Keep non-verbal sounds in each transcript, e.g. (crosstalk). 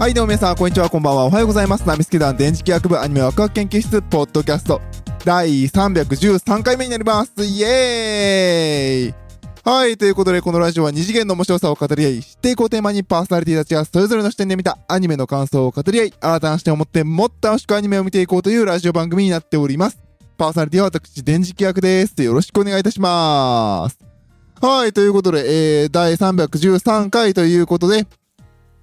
はい、どうも皆さん、こんにちは、こんばんは。おはようございます。ナミスケ団電磁気学部アニメワクワク研究室、ポッドキャスト、第313回目になります。イエーイはい、ということで、このラジオは二次元の面白さを語り合い、知っていこうテーマにパーソナリティたちがそれぞれの視点で見たアニメの感想を語り合い、新たな視点を持ってもっと楽しくアニメを見ていこうというラジオ番組になっております。パーソナリティは私、電磁気役です。よろしくお願いいたします。はい、ということで、えー、第313回ということで、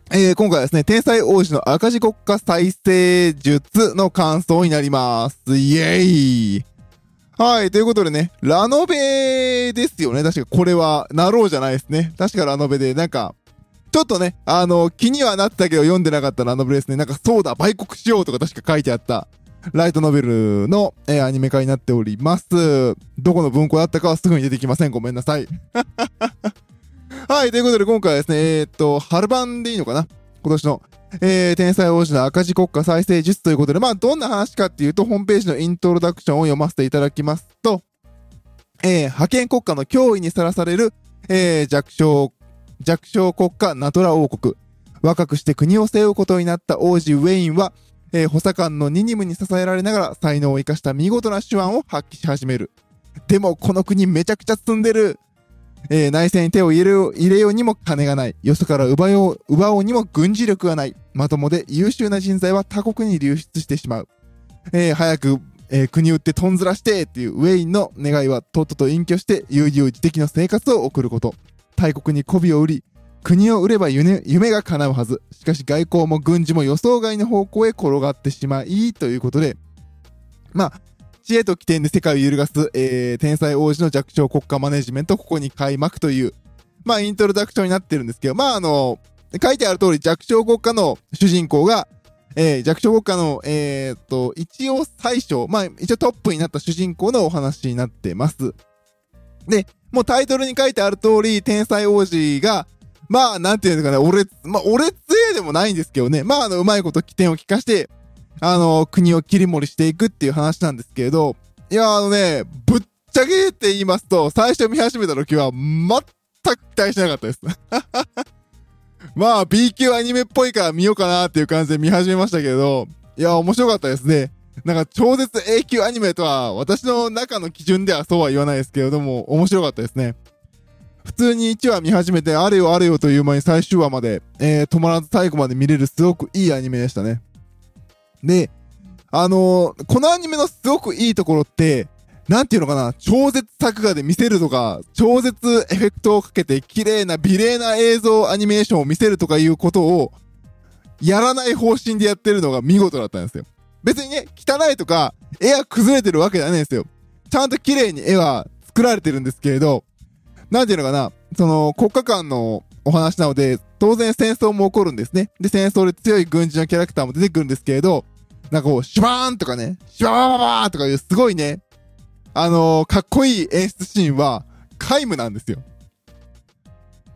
えー、今回はですね、天才王子の赤字国家再生術の感想になります。イエーイはい、ということでね、ラノベですよね。確かこれは、なろうじゃないですね。確かラノベで、なんか、ちょっとね、あの、気にはなったけど読んでなかったラノベですね。なんか、そうだ、売国しようとか確か書いてあった、ライトノベルの、えーアニメ化になっております。どこの文庫だったかはすぐに出てきません。ごめんなさい。はい、ということで今回はですね、えーっと、春版でいいのかな？今年の、えー、天才王子の赤字国家再生術ということで、まあ、どんな話かっていうと、ホームページのイントロダクションを読ませていただきますと、えー、派遣国家の脅威にさらされる、えー、弱小、弱小国家ナトラ王国。若くして国を背負うことになった王子ウェインは、えー補佐官のニニムに支えられながら才能を生かした見事な手腕を発揮し始める。でも、この国めちゃくちゃ進んでる。えー内戦に手を入れよう入れようにも金がない。よそから奪よう、奪おうにも軍事力がない。まともで優秀な人材は他国に流出してしまう。えー早く、えー国売ってとんずらしてっていうウェインの願いはとっとと隠居して悠々自適の生活を送ること。大国に媚びを売り、国を売れば夢夢が叶うはず。しかし外交も軍事も予想外の方向へ転がってしまい、ということで、まあ、知恵と起点で世界を揺るがす、えー、天才王子の弱小国家マネジメント、ここに開幕という、まあ、イントロダクションになってるんですけど、まあ、あの、書いてある通り弱小国家の主人公が、えー、弱小国家の、えー、っと、一応最初、まあ、一応トップになった主人公のお話になってます。で、もうタイトルに書いてある通り、天才王子が、まあ、なんていうのかな、俺、まあ、俺強えでもないんですけどね。まあ、あの、うまいこと起点を利かして、あの、国を切り盛りしていくっていう話なんですけれど、いや、あのね、ぶっちゃけって言いますと、最初見始めた時は、全く期待しなかったです。(laughs) まあ、B 級アニメっぽいから見ようかなっていう感じで見始めましたけど、いや、面白かったですね。なんか、超絶 A 級アニメとは、私の中の基準ではそうは言わないですけれども、面白かったですね。普通に1話見始めて、あれよあれよという間に最終話まで、えー止まらず最後まで見れるすごくいいアニメでしたね。で、あのーこのアニメのすごくいいところって、なんていうのかな、超絶作画で見せるとか、超絶エフェクトをかけて綺麗な美麗な映像アニメーションを見せるとかいうことを、やらない方針でやってるのが見事だったんですよ。別にね、汚いとか、絵が崩れてるわけじゃないんですよ。ちゃんと綺麗に絵は作られてるんですけれど、なんていうのかな、その国家間のお話なので、当然戦争も起こるんですね。で、戦争で強い軍事のキャラクターも出てくるんですけれど、なんかこう、シュバーンとかね、シュバーババーとかいうすごいね、あのーかっこいい演出シーンは、皆無なんですよ。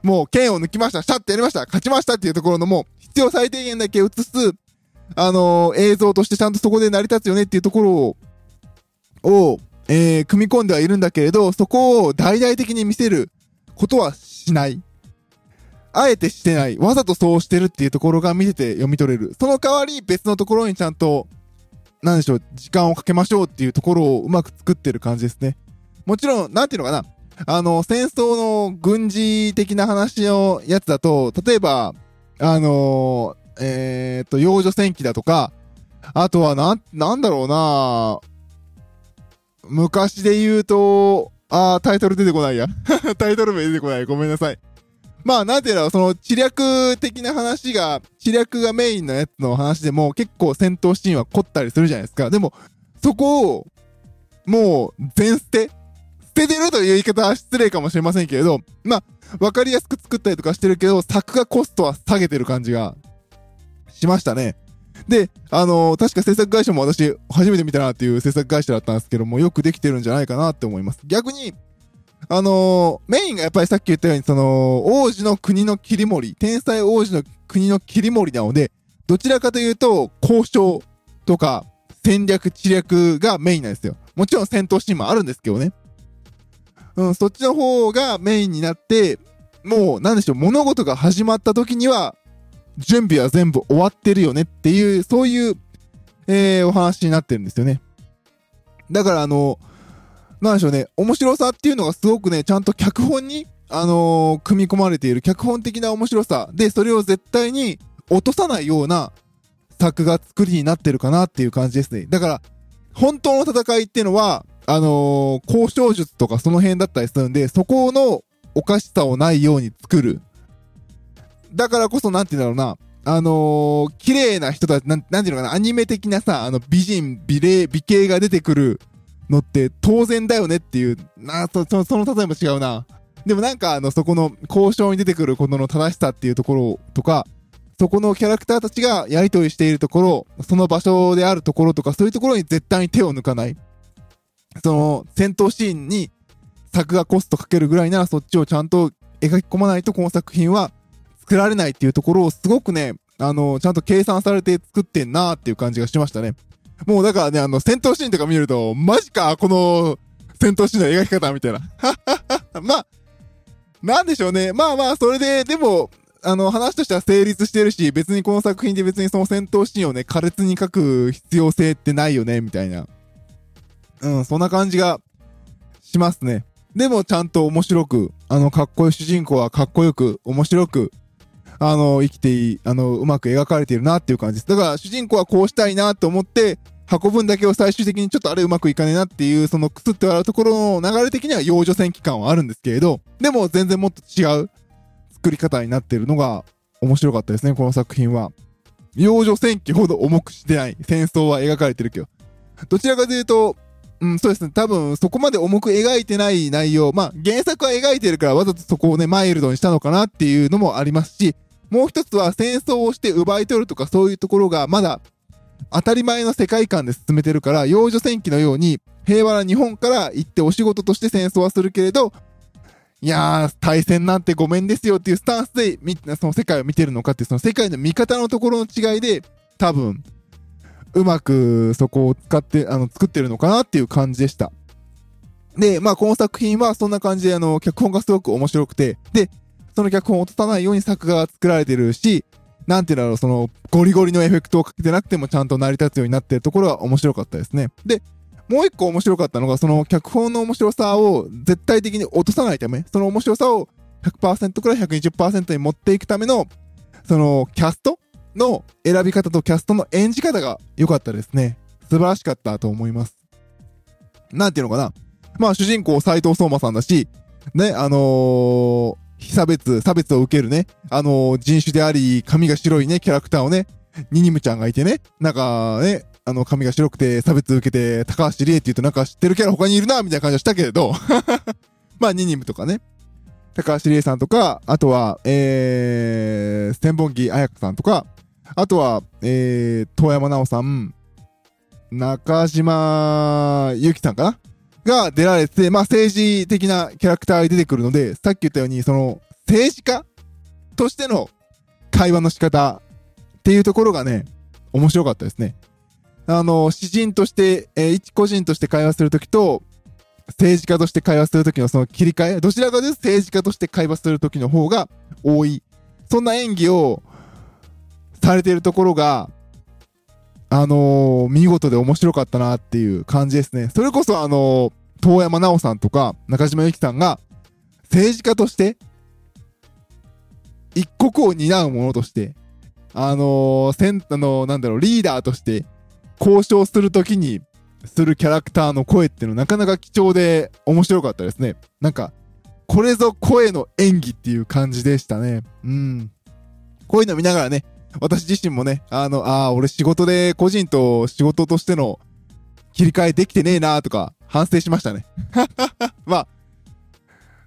もう、剣を抜きました、シャッてやりました、勝ちましたっていうところのもう、必要最低限だけ映す、あのー映像としてちゃんとそこで成り立つよねっていうところを、を、えー組み込んではいるんだけれど、そこを大々的に見せることはしない。あえてしてない。わざとそうしてるっていうところが見てて読み取れる。その代わり別のところにちゃんと、なんでしょう、時間をかけましょうっていうところをうまく作ってる感じですね。もちろん、なんていうのかな。あの、戦争の軍事的な話のやつだと、例えば、あのえー、っと、幼女戦記だとか、あとはな、なんだろうな昔で言うと、あ、タイトル出てこないや。(laughs) タイトル名出てこない。ごめんなさい。まあ、なんていうの、その、知略的な話が、知略がメインのやつの話でも、結構戦闘シーンは凝ったりするじゃないですか。でも、そこを、もう、全捨て捨ててるという言い方は失礼かもしれませんけれど、まあ、わかりやすく作ったりとかしてるけど、作画コストは下げてる感じが、しましたね。で、あのー確か制作会社も私、初めて見たなっていう制作会社だったんですけども、よくできてるんじゃないかなって思います。逆に、あのーメインがやっぱりさっき言ったように、その、王子の国の切り盛り、天才王子の国の切り盛りなので、どちらかというと、交渉とか、戦略、知略がメインなんですよ。もちろん戦闘シーンもあるんですけどね。うん、そっちの方がメインになって、もう、なんでしょう、物事が始まった時には、準備は全部終わってるよねっていう、そういう、えー、お話になってるんですよね。だからあの、なんでしょうね、面白さっていうのがすごくね、ちゃんと脚本に、あのー、組み込まれている。脚本的な面白さ。で、それを絶対に落とさないような作画作りになってるかなっていう感じですね。だから、本当の戦いっていうのは、あのー、交渉術とかその辺だったりするんで、そこのおかしさをないように作る。だからこそ、なんて言うんだろうな、あのー、綺麗な人たち、なん、なんていうのかな、アニメ的なさ、あの、美人、美麗、美形が出てくるのって当然だよねっていう、なそ、そその例えも違うな。でもなんか、あの、そこの交渉に出てくることの正しさっていうところとか、そこのキャラクターたちがやりとりしているところ、その場所であるところとか、そういうところに絶対に手を抜かない。その、戦闘シーンに作画コストかけるぐらいならそっちをちゃんと描き込まないとこの作品は作られないっていうところをすごくね、あの、ちゃんと計算されて作ってんなーっていう感じがしましたね。もうだからね、あの、戦闘シーンとか見ると、マジか、この戦闘シーンの描き方みたいな。(laughs) まあ、なんでしょうね。まあまあ、それで、でも、あの、話としては成立してるし、別にこの作品で別にその戦闘シーンをね、苛烈に書く必要性ってないよね、みたいな。うん、そんな感じがしますね。でもちゃんと面白く、あの、かっこいい主人公はかっこよく、面白く、あの、生きていい、あの、うまく描かれているなっていう感じです。だから、主人公はこうしたいなと思って、運ぶんだけを最終的にちょっとあれうまくいかねえなっていう、そのくすって笑うところの流れ的には幼女戦期間はあるんですけれど、でも全然もっと違う作り方になってるのが面白かったですね、この作品は。幼女戦記ほど重くしてない戦争は描かれてるけど。どちらかというと、うん、そうですね。多分、そこまで重く描いてない内容。まあ、原作は描いてるからわざとそこをね、マイルドにしたのかなっていうのもありますし、もう一つは戦争をして奪い取るとかそういうところがまだ当たり前の世界観で進めてるから、幼女戦記のように平和な日本から行ってお仕事として戦争はするけれど、いやー、対戦なんてごめんですよっていうスタンスで、その世界を見てるのかっていう、その世界の見方のところの違いで、多分、うまくそこを使って、あの、作ってるのかなっていう感じでした。で、まあ、この作品はそんな感じで、あの、脚本がすごく面白くて、で、その脚本を落とさないように作画が作られてるし、なんていうんだろう、その、ゴリゴリのエフェクトをかけてなくてもちゃんと成り立つようになってるところが面白かったですね。で、もう一個面白かったのが、その脚本の面白さを絶対的に落とさないため、その面白さを100%くら120%に持っていくための、その、キャストの選び方とキャストの演じ方が良かったですね。素晴らしかったと思います。なんていうのかな。まあ主人公斎藤聡馬さんだし、ね、あのー、非差別、差別を受けるね、あのー、人種であり、髪が白いね、キャラクターをね、ニニムちゃんがいてね、なんかね、あの、髪が白くて差別受けて、高橋理恵って言うとなんか知ってるキャラ他にいるな、みたいな感じはしたけれど、(laughs) まあ、ニニムとかね、高橋理恵さんとか、あとは、えー、千本木彩香さんとか、あとは、えー、遠山奈緒さん、中島ゆきさんかな。が出られて、まあ政治的なキャラクターが出てくるので、さっき言ったように、その、政治家としての会話の仕方っていうところがね、面白かったですね。あの、詩人として、えー、一個人として会話するときと、政治家として会話するときのその切り替え、どちらかというと政治家として会話するときの方が多い。そんな演技をされているところが、あのー、見事で面白かったなっていう感じですね。それこそあのー、遠山奈緒さんとか中島由紀さんが政治家として一国を担う者として、あのー、せん、あのー、なんだろう、リーダーとして交渉するときにするキャラクターの声っていうのなかなか貴重で面白かったですね。なんか、これぞ声の演技っていう感じでしたね。うん。こういうの見ながらね、私自身もね、あの、ああ、俺仕事で個人と仕事としての切り替えできてねえなーとか反省しましたね。(laughs) まあ、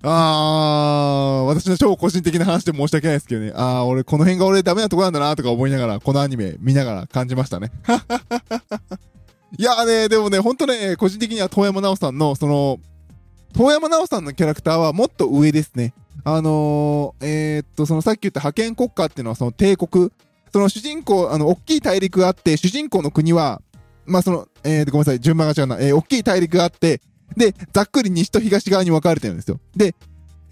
あー、私の超個人的な話で申し訳ないですけどね。あー、俺この辺が俺ダメなとこなんだなとか思いながら、このアニメ見ながら感じましたね。(laughs) いやね、でもね、ほんとね、個人的には遠山奈緒さんの、その、遠山奈緒さんのキャラクターはもっと上ですね。あのー、えー、っと、そのさっき言った覇権国家っていうのはその帝国。その主人公、あの、大きい大陸があって、主人公の国は、まあ、その、えー、ごめんなさい、順番が違うな。えー、大きい大陸があって、で、ざっくり西と東側に分かれてるんですよ。で、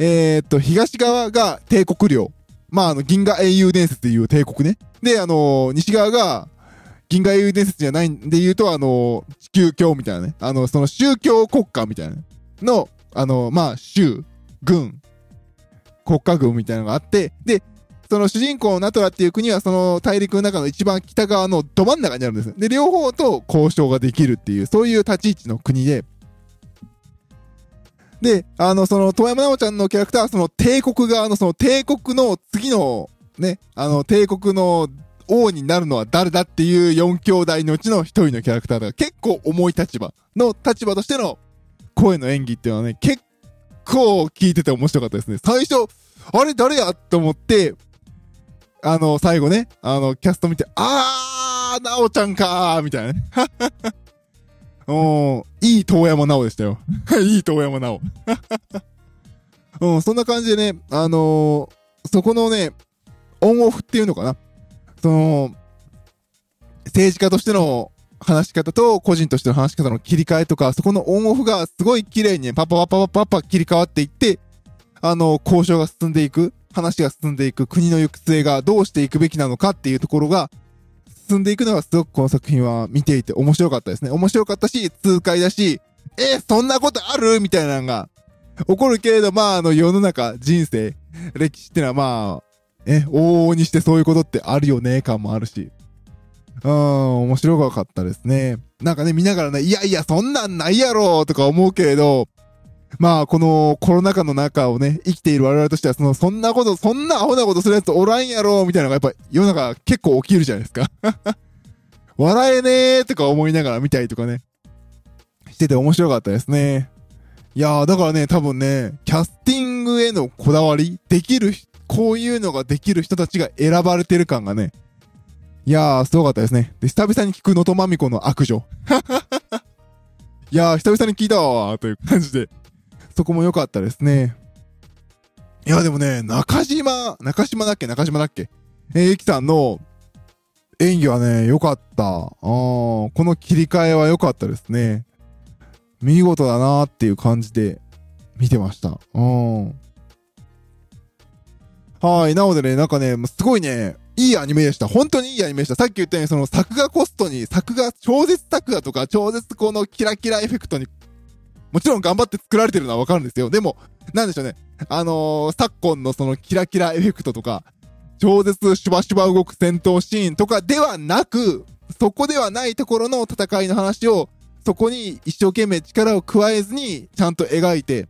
えー、っと、東側が帝国領。まあ、あの、銀河英雄伝説でいう帝国ね。で、あの、西側が、銀河英雄伝説じゃないんで言うと、あの、地球教みたいなね。あの、その宗教国家みたいなの、あの、まあ、州、軍、国家軍みたいなのがあって、で、その主人公のナトラっていう国はその大陸の中の一番北側のど真ん中にあるんです。で、両方と交渉ができるっていう、そういう立ち位置の国で、で、あの、その、遠山奈緒ちゃんのキャラクターは、その帝国側の、その帝国の次の、ね、あの、帝国の王になるのは誰だっていう4兄弟のうちの1人のキャラクターだから結構重い立場の立場としての声の演技っていうのはね、結構聞いてて面白かったですね。最初、あれ誰やって思って、あの、最後ね、あの、キャスト見て、あー、なおちゃんかーみたいなね。(laughs) うん、いい遠山なおでしたよ。(laughs) いい遠山なお。(laughs) うん、そんな感じでね、あのー、そこのね、オンオフっていうのかな。その、政治家としての話し方と個人としての話し方の切り替えとか、そこのオンオフがすごい綺麗にね、パパパパパパパ切り替わっていって、あの、交渉が進んでいく、話が進んでいく、国の行く末がどうしていくべきなのかっていうところが、進んでいくのがすごくこの作品は見ていて面白かったですね。面白かったし、痛快だし、え、そんなことあるみたいなのが起こるけれど、まあ、あの、世の中、人生、歴史ってのはまあ、え、往々にしてそういうことってあるよね、感もあるし。うん、面白かったですね。なんかね、見ながらね、いやいや、そんなんないやろとか思うけれど、まあ、このコロナ禍の中をね、生きている我々としては、その、そんなこと、そんなアホなことするやつおらんやろみたいなのがやっぱ世の中結構起きるじゃないですか。(laughs) 笑えねーとか思いながら見たりとかね、してて面白かったですね。いやー、だからね、多分ね、キャスティングへのこだわり、できる、こういうのができる人たちが選ばれてる感がね、いやー、すごかったですね。で、久々に聞く能登まみこの悪女。(laughs) いやー、久々に聞いたわー、という感じで。そこも良かったですね。いや、でもね、中島、中島だっけ？中島だっけ？えー、ゆきさんの演技はね、良かった。あこの切り替えは良かったですね。見事だなーっていう感じで見てました。うん。はい。なのでね、なんかね、すごいね、いいアニメでした。本当にいいアニメでした。さっき言ったように、その作画コストに、作画、超絶作画とか、超絶このキラキラエフェクトにもちろん頑張って作られてるのはわかるんですよ。でも、なんでしょうね。あのー、昨今のそのキラキラエフェクトとか、超絶シュバシュバ動く戦闘シーンとかではなく、そこではないところの戦いの話を、そこに一生懸命力を加えずに、ちゃんと描いて、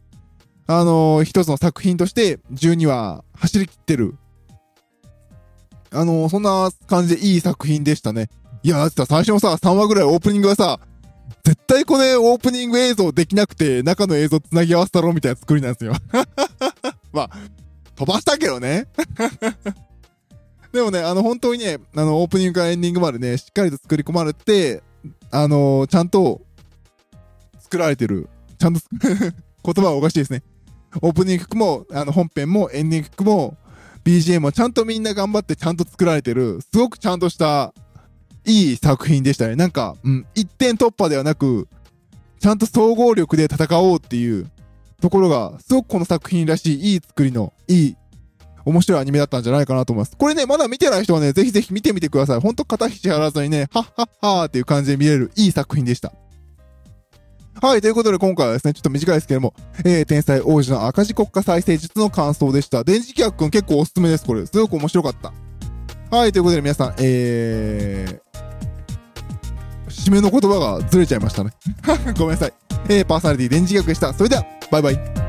あのー、一つの作品として、12話走り切ってる。あのー、そんな感じでいい作品でしたね。いや、だってさ、最初のさ、3話ぐらいオープニングはさ、絶対これオープニング映像できなくて、中の映像繋ぎ合わせたろみたいな作りなんですよ。(laughs) まあ、飛ばしたけどね。(laughs) でもね、あの、本当にね、あの、オープニングからエンディングまでね、しっかりと作り込まれて、あのー、ちゃんと、作られてる。ちゃんと (laughs) 言葉はおかしいですね。オープニング曲も、あの、本編も、エンディング曲も、BGM もちゃんとみんな頑張ってちゃんと作られてる、すごくちゃんとしたいい作品でしたね。なんか、うん、一点突破ではなく、ちゃんと総合力で戦おうっていうところが、すごくこの作品らしい、いい作りの、いい、面白いアニメだったんじゃないかなと思います。これね、まだ見てない人はね、ぜひぜひ見てみてください。ほんと肩肘張らずにね、はっはっはーっていう感じで見れる、いい作品でした。はい、ということで今回はですね、ちょっと短いですけども、えー、天才王子の赤字国家再生術の感想でした。電磁気学くん結構おすすめです、これ。すごく面白かった。はい、ということで皆さん、えー、締めの言葉がずれちゃいましたね。ごめんなさい。えー、パーソナリティ電磁学でした。それでは、バイバイ。